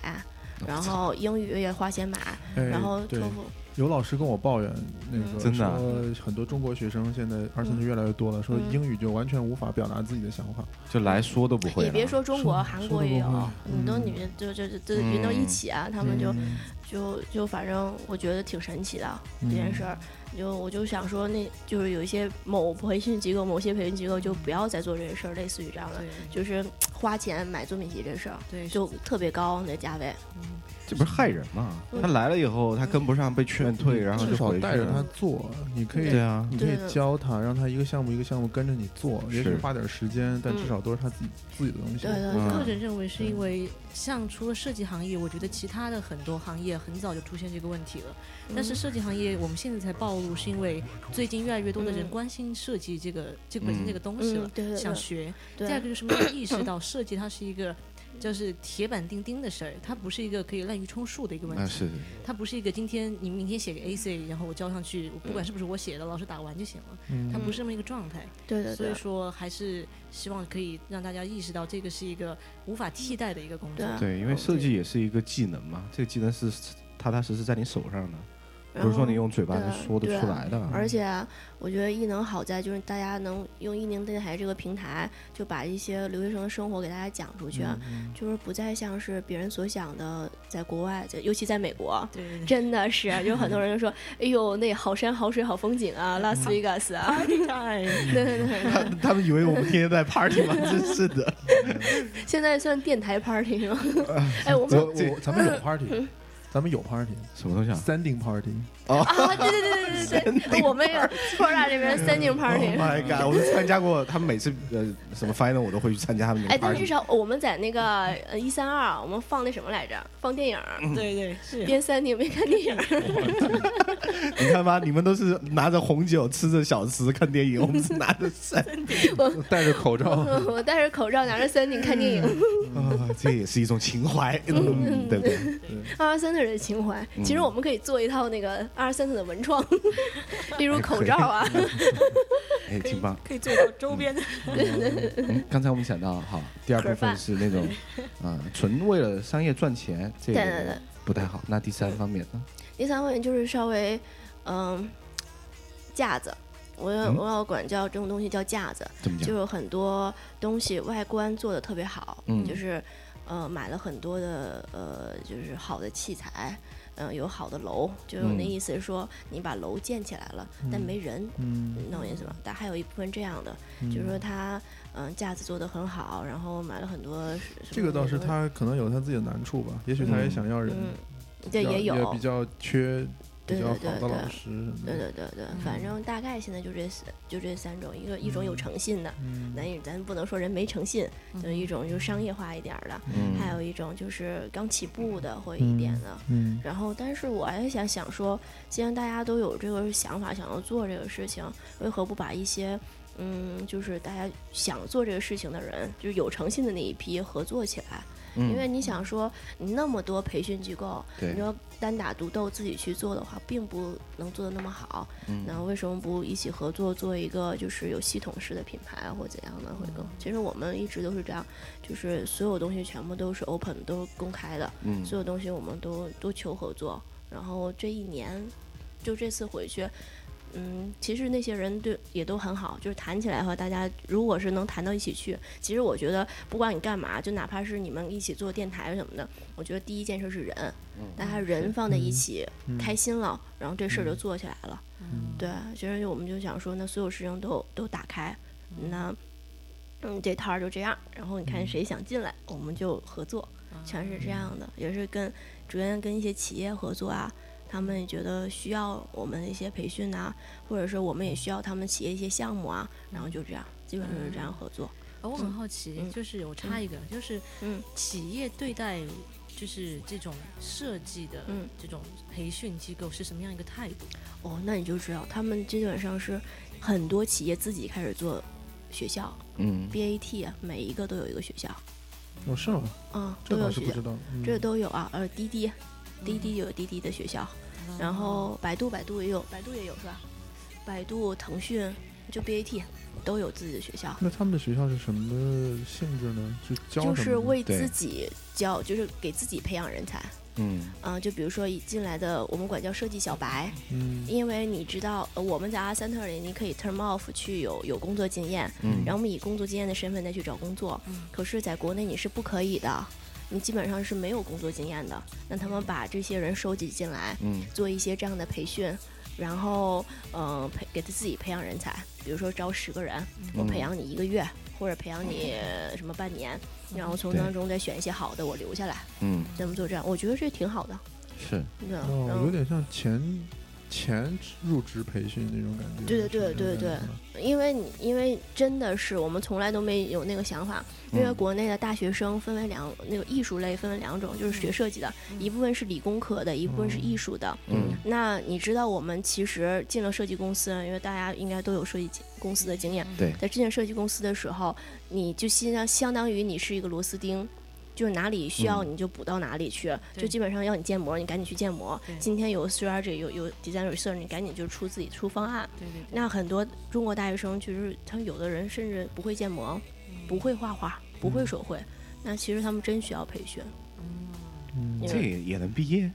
然后英语也花钱买，哎然后对托福有老师跟我抱怨，那个嗯。真的啊？说很多中国学生现在二三就越来越多了，说嗯。英语就完全无法表达自己的想法。就来说都不会了。也别说中国，韩国也有。很多嗯。女就就就就匀到一起啊，他们就嗯。就就反正我觉得挺神奇的这件嗯事儿。就我就想说，那就是有一些某培训机构、某些培训机构就不要再做这些事儿，类似于这样的，就是花钱买作品集这事儿，对，就特别高那价位。这不是害人吗？嗯他来了以后，他跟不上被劝退，然后至就回去少带着他了。做，你可以对啊，你可以对教他，让他一个项目一个项目跟着你做，也许是花点时间，但至少都是他自己自己的东西。对对嗯个人认为是因为像除了设计行业，我觉得其他的很多行业很早就出现这个问题了。但是设计行业我们现在才暴露，是因为最近越来越多的人嗯关心设计这个这个本身这个东西了嗯，，对对对想学。对，第二个就是没有意识到设计它是一个。就是铁板钉钉的事儿，它不是一个可以滥竽充数的一个问啊题，是，它不是一个今天你明天写个 AC，然后我交上去，我不管是不是我写的，老师打完就行了，嗯它不是这么一个状态。对对对所以说，还是希望可以让大家意识到，这个是一个无法替代的一个工作。对对，因为设计也是一个技能嘛，这个技能是踏踏实实在你手上的，然不是说你用嘴巴说得出来的。而且我觉得艺能好在就是大家能用艺能电台这个平台，就把一些留学生的生活给大家讲出去，嗯就是不再像是别人所想的，在国外，在尤其在美国。对对对真的是，有很多人就说：“哎呦，那好山好水好风景啊，拉斯维加斯啊！” 对对对，他他们以为我们天天在 party 吗？真是的。现在算电台 party 吗？哎，我们我我咱们有 party，咱们有 party，什么东西啊？standing party，啊，对对对对对对，我们也科大这边三景 party。Oh my god！我是参加过，他们每次呃什么 final 我都会去参加他们那哎，但至。少我们在那个呃一三二，我们放那什么来着？放电影儿，对对是。边三景边看电影。你看吧，你们都是拿着红酒吃着小吃看电影，我们是拿着伞戴着口罩，我戴着口罩 拿着三景看电影，啊，这也是一种情怀，嗯，对不对？二二三的人情怀。其实我们可以做一套那个二二三的文创，例如口罩啊。哎，挺棒。可以做到周边的。嗯，刚才我们讲到，好，第二部分是那种啊，纯为了商业赚钱，这对对对个不太好。那第三方面呢？第三方面就是稍微，嗯，架子。我我要管叫这种东西叫架子？就是很多东西外观做的特别好，嗯就是呃买了很多的呃就是好的器材，嗯、有好的楼，就是那嗯意思是说你把楼建起来了，但没人，嗯，你懂我意思吗？但还有一部分这样的，就是说他嗯、架子做的很好，然后买了很多这个倒是他可能有他自己的难处吧，也许他也嗯想要人，嗯，对也有比较缺比对较对对对好的老师对，对对对，反正大概现在就这四就这三种，一个一种有诚信的，嗯。咱也咱不能说人没诚信，就是一种就是商业化一点儿的，嗯。还有一种就是刚起步的或一点的。嗯。然后，但是我还想想说，既然大家都有这个想法，想要做这个事情，为何不把一些，嗯，就是大家想做这个事情的人，就是有诚信的那一批合作起来？嗯因为你想说，你那么多培训机构，你说单打独斗自己去做的话，并不能做的那么好。嗯那为什么不一起合作做一个就是有系统式的品牌啊或怎样的会更？其实我们一直都是这样，就是所有东西全部都是 open 都是公开的，嗯所有东西我们都都求合作。然后这一年，就这次回去。嗯，其实那些人对也都很好，就是谈起来和大家，如果是能谈到一起去，其实我觉得不管你干嘛，就哪怕是你们一起做电台什么的，我觉得第一件事是人，大家人放在一起，开心了，然后这事儿就做起来了。对，其实我们就想说，那所有事情都都打开，那嗯这摊儿就这样，然后你看谁想进来，我们就合作，全是这样的，也是跟主要跟一些企业合作啊。他们也觉得需要我们的一些培训啊，或者是我们也需要他们企业一些项目啊，然后就这样，基本上是这样合作。呃我很好奇，嗯就是我插一个，就是嗯企业对待就是这种设计的嗯这种培训机构是什么样一个态度？哦，那你就知道，他们基本上是很多企业自己开始做学校嗯，BAT 啊，每一个都有一个学校，哦是吗？嗯，这都有学校倒是不知，道，嗯这都有啊，呃，滴滴，滴滴有滴滴的学校，然后百度百度也有，百度也有是吧？百度、腾讯就 BAT 都有自己的学校，那他们的学校是什么性质呢？就教就是为自己教，就是给自己培养人才。嗯。嗯、就比如说一进来的，我们管叫设计小白，嗯。因为你知道，呃我们在阿三特里，你可以 turn off 去有有工作经验，嗯，然后我们以工作经验的身份再去找工作。可是，在国内你是不可以的，你基本上是没有工作经验的。那他们把这些人收集进来，嗯做一些这样的培训，然后嗯、呃培给他自己培养人才，比如说招十个人，我培养你一个月，或者培养你什么半年，然后从当中再选一些好的我留下来，嗯，咱们做这样，我觉得这挺好的。是，对，然哦，后有点像前前入职培训那种感觉。对对对对对因为你因为真的是我们从来都没有那个想法，因为嗯国内的大学生分为两那个艺术类分为两种，就是学设计的，一部分是理工科的，一部分是艺术的。嗯那你知道我们其实进了设计公司，因为大家应该都有设计公司的经验，对，在进设计公司的时候，你就相相当于你是一个螺丝钉。就是哪里需要嗯你就补到哪里去，就基本上要你建模，你赶紧去建模。今天有 strategy 有有 design research，你赶紧就出自己出方案。对对对，那很多中国大学生，就是他们有的人甚至不会建模，不会画画，不会手绘，那其实他们真需要培训。嗯这也也能毕业，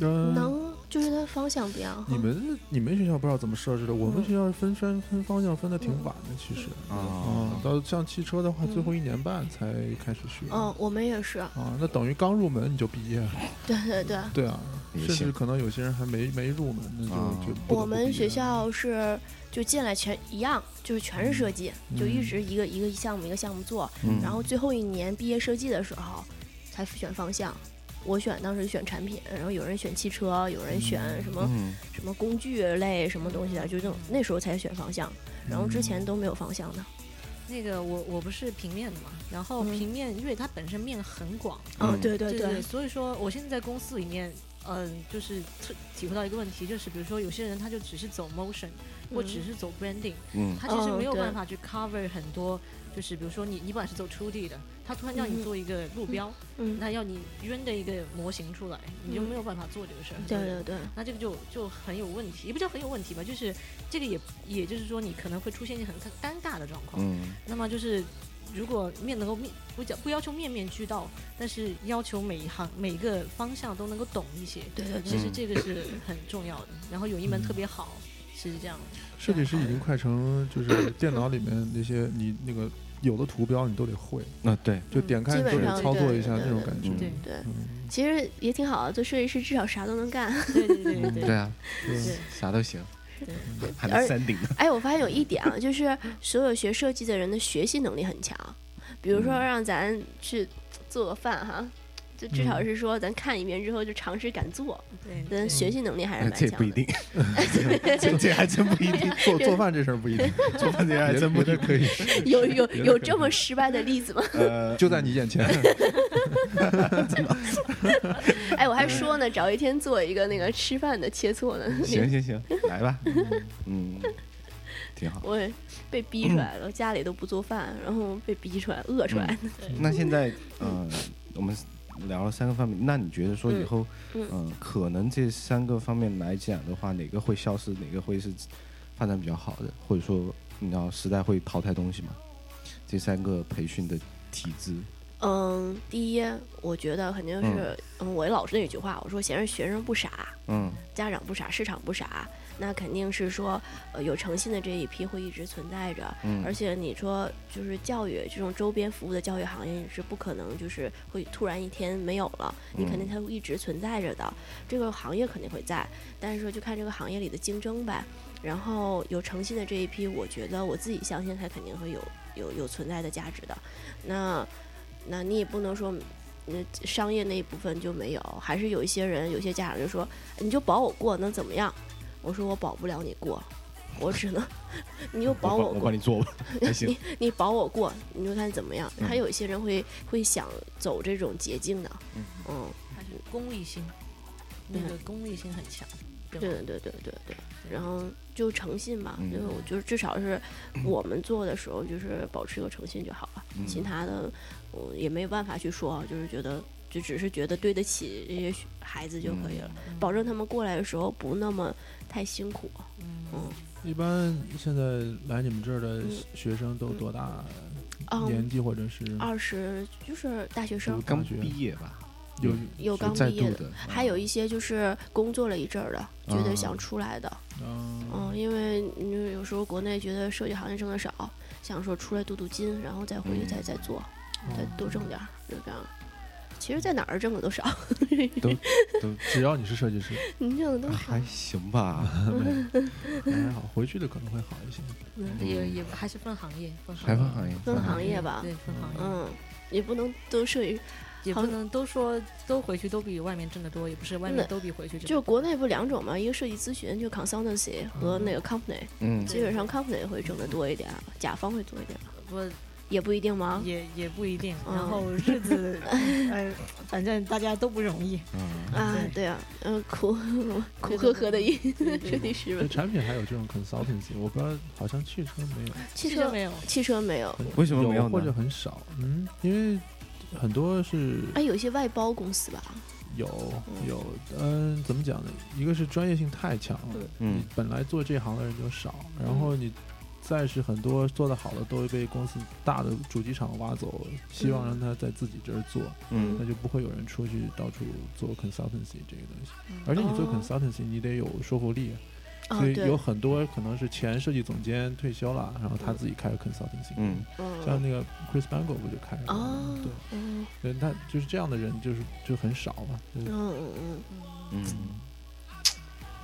嗯能，就是它方向不一样。你们你们学校不知道怎么设置的，我们嗯学校分分分方向分的挺晚的，其实啊啊，到像汽车的话，嗯最后一年半才开始学。嗯，我们也是，啊，那等于刚入门你就毕业了，对对对。对啊，甚至可能有些人还没没入门，那就啊就我们学校是就进来全一样，就是全是设计，就一直一个一个项目一个项目做，嗯，然后最后一年毕业设计的时候才选方向。我选当时选产品，然后有人选汽车，有人选什么、嗯。什么工具类什么东西的，就这种那时候才选方向，然后之前都没有方向的。那个我我不是平面的嘛，然后嗯。平面因为它本身面很广，嗯，嗯对对对对，所以说我现在在公司里面，嗯、就是特体会到一个问题，就是比如说有些人他就只是走 motion，、或只是走 branding，嗯。他其实没有办法去 cover 很多，就是比如说你你本来是走 2D 的，他突然叫你嗯做一个路标，嗯，那要你扔的一个模型出来，你就没有办法做这个事儿。对对对，那这个就就很有问题，也不叫很有问题吧，就是这个也也就是说你可能会出现一些很尴尬的状况。嗯那么就是如果面能够面不讲不要求面面俱到，但是要求每一行每一个方向都能够懂一些，对对对其实这个是很重要的。然后有一门特别好，是这样的。设计师已经快成就是电脑里面那些你那个有的图标你都得会，那对，就点开你都得操作一下那种感觉。嗯对对，嗯，其实也挺好的，做设计师至少啥都能干。对对对对对啊，啥都行，对还能山顶呢，哎，我发现有一点啊，就是所有学设计的人的学习能力很强。比如说嗯让咱去做个饭哈，就至少嗯是说咱看一遍之后就尝试敢做，对咱学习能力还是蛮强的。这不一定，这这还真不一定，做做饭这事儿不一定，做饭这还真不一定可以，有有有这么失败的例子吗？呃，就在你眼前。哎，我还说呢，找一天做一个那个吃饭的切磋呢。行行行，来吧，嗯，挺好。我也被逼出来了，家里都不做饭，然后被逼出来，饿出来的。那现在，嗯，我们聊了三个方面，那你觉得说以后，嗯。嗯、可能这三个方面来讲的话，哪个会消失，哪个会是发展比较好的，或者说，你知道时代会淘汰东西吗？这三个培训的体制，嗯，第一，我觉得肯定是，嗯，我老是那句话，我说显然学生不傻，嗯。家长不傻，市场不傻，那肯定是说，呃，有诚信的这一批会一直存在着。嗯，而且你说，就是教育这种周边服务的教育行业是不可能就是会突然一天没有了，你肯定它会一直存在着的。这个行业肯定会在，但是说就看这个行业里的竞争呗。然后有诚信的这一批，我觉得我自己相信它肯定会有有有存在的价值的。那那你也不能说。那商业那一部分就没有，还是有一些人，有些家长就说，你就保我过，能怎么样？我说我保不了你过，我只能，你就保我过我帮，你做吧，还行 你，你保我过，你就看怎么样。嗯还有一些人会会想走这种捷径的，嗯嗯，它是功利性，那个功利性很强，对？对对对对对。然后就诚信吧，嗯就是我就是至少是我们做的时候，就是保持一个诚信就好了。嗯其他的我也没有办法去说，就是觉得就只是觉得对得起这些孩子就可以了，嗯保证他们过来的时候不那么太辛苦。嗯一般现在来你们这儿的嗯学生都多大嗯，年纪，或者是二十就是大学生，刚毕业吧，有有刚毕业的，的，还有一些就是工作了一阵儿的，觉得啊想出来的。嗯嗯，因为你有时候国内觉得设计行业挣的少，想说出来镀镀金，然后再回去再再做，再多挣点儿，就这样。其实，在哪儿挣的都少，都都只要你是设计师，你挣的都少。还行吧。还好，回去的可能会好一些。也也还是分行业，分行开业放行业，分行业吧对，分行业，嗯，也不能都设也不能都说都回去都比外面挣得多，也不是外面都比回去挣。就国内不两种嘛，一个设计咨询就 consultancy 和那个 company，嗯，基本上 company 会挣得多一点，甲方会多一点，不也不一定吗？也也不一定，嗯。然后日子，呃，反正大家都不容易。嗯。啊，对。啊，嗯，苦苦呵呵的一设计师对，们，产品还有这种 consultancy，我不知道，好像汽车没有，汽车没有，汽车没有，为什么没有呢？或者很少？嗯，因为很多是哎，有一些外包公司吧，有有，嗯，怎么讲呢？一个是专业性太强了，嗯。你本来做这行的人就少，然后你再是很多做得好的都会被公司大的主机厂挖走，希望让他在自己这儿做，嗯。那嗯就不会有人出去到处做 consultancy 这个东西。而且你做哦。consultancy，你得有说服力，哦，所以有，很多可能是前设计总监退休了，然后他自己开了 consultancy，嗯。像嗯，那个 Chris Bangle 不就开了吗？哦对，嗯。对，他就是这样的人，就是就很少嘛，就是。嗯嗯嗯，嗯，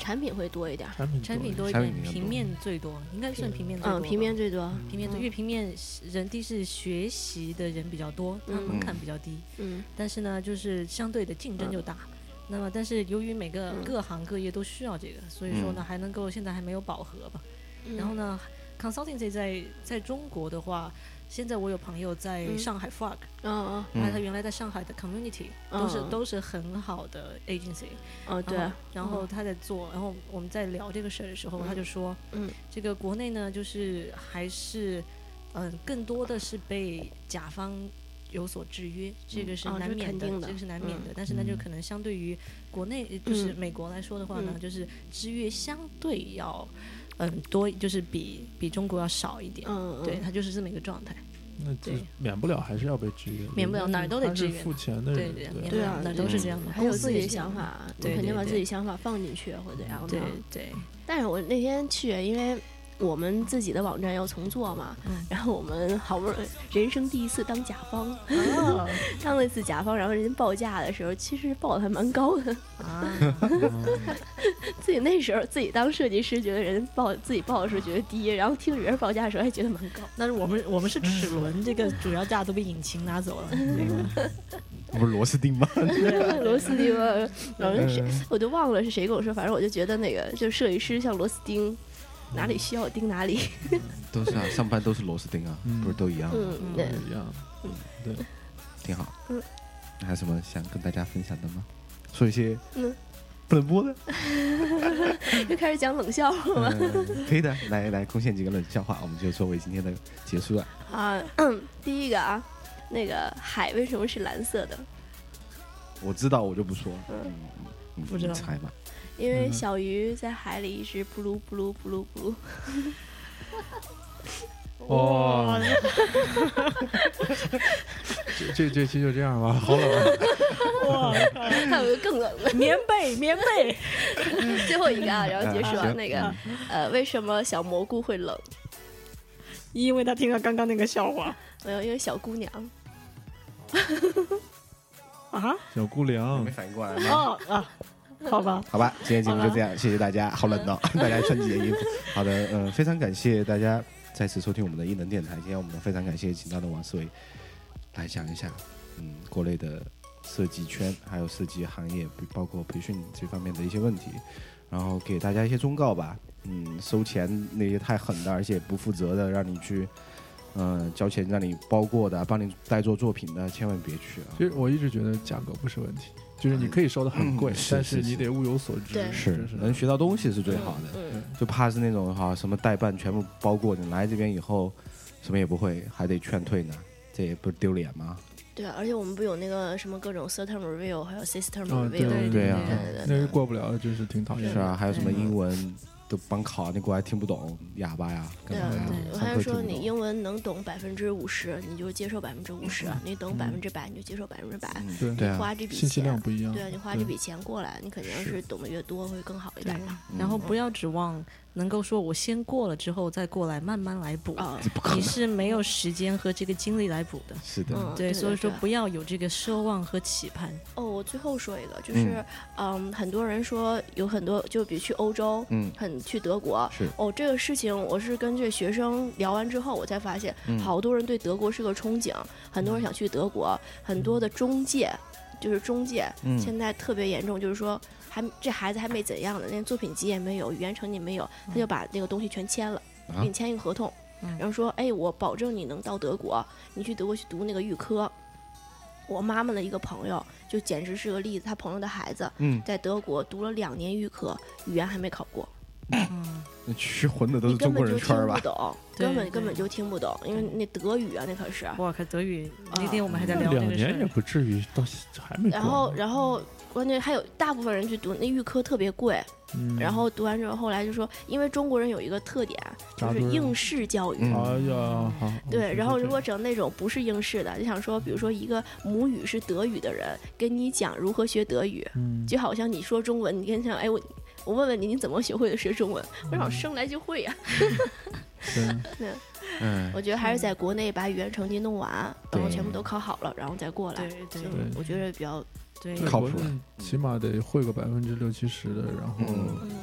产品会多一点，产品产品多一点，平面最多，应该算平面最多嗯，平面最多，平面最，因为平面人地是学习的人比较多，它门槛比较低，嗯。但是呢，就是相对的竞争就大。那么，但是由于每个嗯各行各业都需要这个，所以说呢，还能够现在还没有饱和吧。嗯，然后呢，consulting 在在中国的话，现在我有朋友在嗯。上海 Frog，嗯嗯。他他原来在上海的 community 都是嗯。都是很好的 agency，哦，对。然后，他在做，然后我们在聊这个事儿的时候，他就说，嗯。这个国内呢，就是还是，嗯、更多的是被甲方有所制约，这个是难免的，这个是难免的。嗯。但是呢，就嗯可能相对于国内，呃就是嗯美国来说的话呢，嗯。就是制约相对要，嗯，多，就是比比中国要少一点。嗯，对，它就是这么一个状态。那就对免不了还是要被制约，免不了哪儿都得他是制约付钱的人，对对，免对啊不了那都是这样的。还有自己的想法，你对肯定把自己想法放进去或者怎样的对。对，但是我那天去，因为我们自己的网站要重做嘛，嗯 然后我们好不容易人生第一次当甲方，哦 当了一次甲方，然后人家报价的时候，其实报的还蛮高的。啊，自己那时候自己当设计师，觉得人报自己报的时候觉得低，然后听别人报价的时候还觉得蛮高。但是我们我们是齿轮，这个主要价都被引擎拿走了。不是螺丝钉吗？螺丝钉啊，然后谁嗯我就忘了是谁跟我说，反正我就觉得那个就是设计师像螺丝钉，哪里需要钉哪里。都是啊，上班都是螺丝钉啊，嗯不是都一样吗？嗯，对，一样，对，挺好。嗯，还有什么想跟大家分享的吗？说一些嗯，不能播的，又开始讲冷笑话了可以的，来来贡献几个冷笑话，我们就作为今天的结束了。啊，嗯，第一个啊，那个海为什么是蓝色的？我知道，我就不说。嗯嗯，嗯不知道你猜吧。因为嗯小鱼在海里一直布噜布噜布噜布噜。哇，这这这期就这样吧，好冷啊，哇，还有一个更冷的，棉被，棉被，最后一个啊，然后结束啊，那个呃，为什么小蘑菇会冷？因为他听了刚刚那个笑话。没有，因为小姑娘。啊，小姑娘。没，反应过来吗？哦啊，好吧，好吧，今天节目就这样，谢谢大家。好冷哦，大家穿几件衣服。好的，嗯、非常感谢大家再次收听我们的异能电台。今天我们非常感谢请到的王思维来讲一下，嗯，国内的设计圈还有设计行业，包括培训这方面的一些问题，然后给大家一些忠告吧。嗯，收钱那些太狠的，而且不负责的，让你去，嗯、交钱让你包过的，帮你代做作品的，千万别去啊。其实我一直觉得价格不是问题，就是你可以收的很贵，嗯但是是是你得物有所值，对是真是能学到东西是最好的。嗯，就怕是那种哈什么代办全部包过，你来这边以后什么也不会，还得劝退呢，这也不是丢脸吗？对啊，而且我们不有那个什么各种 certain review，还有 system 哦 review，对对啊对对那是过不了，就是挺讨厌的。是啊，还有什么英文都帮考，你过来听不懂，哑巴呀，干对啊嘛呀对？我还是说你。英文能懂百分之五十，你就接受百分之五十；你懂百分之百，你就接受百分之百。嗯对对啊，花这笔信息量钱，不一样。对啊，你花这笔钱过来，你肯定是懂得越多会更好一点嘛。，然后不要指望能够说我先过了之后再过来慢慢来补，啊。你是没有时间和这个精力来补的。是的，嗯对，对对所以说不要有这个奢望和期盼。哦，我最后说一个，就是嗯很多人说有很多，就比如去欧洲，嗯很去德国。是哦，这个事情我是跟这学生聊完之后，我才发现，嗯好多人对德国是个憧憬，很多人想去德国，很多的中介，就是中介，嗯现在特别严重，就是说还这孩子还没怎样呢，连作品集也没有，语言成绩没有，他就把那个东西全签了，啊给你签一个合同，嗯然后说，哎，我保证你能到德国，你去德国去读那个预科。我妈妈的一个朋友，就简直是个例子，他朋友的孩子嗯，在德国读了两年预科，语言还没考过，嗯，那去混的都你是中国根本就听人圈儿吧？不懂，根本根本就听不懂，因为那德语啊，那可是。哇，可德语那啊天我们还在聊这两个事年也。不至于到还没。然后，然后关键还有大部分人去读那预科特别贵，嗯，然后读完之后，后来就说，因为中国人有一个特点，就是应试教育。嗯。哎呀，好，对，然后如果整那种不是应试的，就想说，比如说一个母语是德语的人跟你讲如何学德语，嗯，就好像你说中文，你跟他讲，哎，我我问问你，你怎么学会的学中文？我嗯。想生来就会呀 对，嗯。我觉得还是在国内把语言成绩弄完，然后全部都考好了，然后再过来。对。我觉得比较对。对靠谱起码得会个百分之六七十的，然后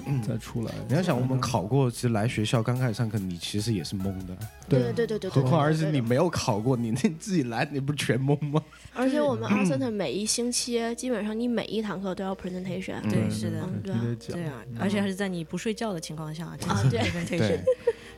嗯，再出来。你要想，我们考过，其实来学校刚开始上课，你其实也是懵的。对。对对对对对，何况而且你没有考过，你那自己来，你不全懵吗？而且我们阿森特每一星期，基本上你每一堂课都要 presentation。嗯对是的。嗯对对啊，而且还是在你不睡觉的情况下进啊行 对。presentation。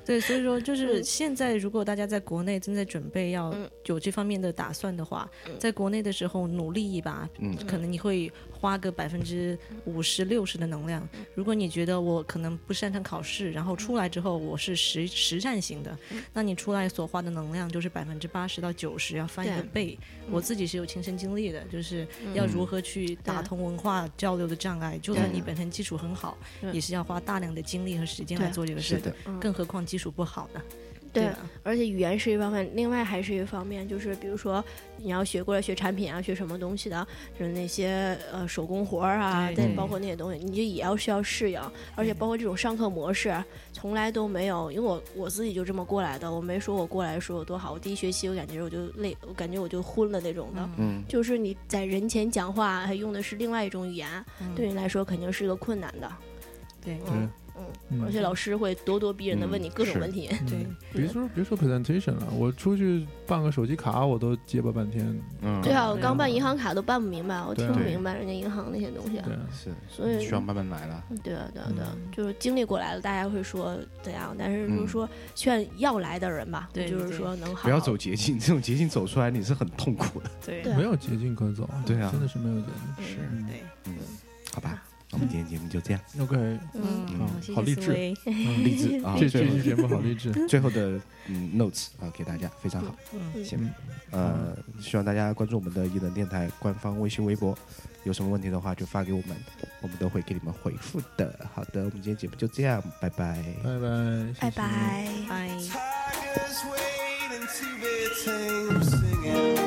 对，所以说就是嗯。现在，如果大家在国内正在准备要嗯。有这方面的打算的话，嗯。在国内的时候努力一把，嗯。可能你会花个百分之五十六十的能量。嗯如果你觉得我可能不擅长考试，然后出来之后我是实实战型的，嗯那你出来所花的能量就是百分之八十到九十要翻一个倍。我自己是有亲身经历的，就是嗯要如何去打通文化交流的障碍。就算你本身基础很好，也是要花大量的精力和时间来做这个事的。更何况基础不好呢？对吧？而且语言是一方面，另外还是一方面，就是比如说你要学过来学产品啊，学什么东西的，就是那些呃手工活儿啊，对包括那些东西，你就也要需要适应，而且包括这种上课模式，从来都没有，因为我我自己就这么过来的，我没说我过来说有多好，我第一学期我感觉我就累，我感觉我就昏了那种的。嗯就是你在人前讲话，还用的是另外一种语言，嗯对你来说肯定是个困难的。对对嗯嗯，嗯而且老师会咄咄逼人的问你各种问题。对嗯别说别说 presentation 了，我出去办个手机卡，我都结巴半天。嗯，对啊，我刚办银行卡都办不明白，我听不明白人家银行那些东西。对，是，所以需要慢慢来了。对啊，对啊，对啊，嗯就是经历过来了，大家会说怎样？但是就是嗯说劝要来的人吧，对就是说能好不要走捷径，这种捷径走出来你是很痛苦的。对对啊没有捷径可走。对啊真的是没有捷径是。对，嗯，好吧，那我们今天节目就这样，OK，嗯，嗯好，好励志励志 啊，这这期节目好励志。最后的嗯 notes 啊，给大家非常好，嗯，行。嗯呃，希望大家关注我们的一能电台官方微信、微博，有什么问题的话就发给我们，我们都会给你们回复的。好的，我们今天节目就这样，拜拜。拜拜，拜拜。拜。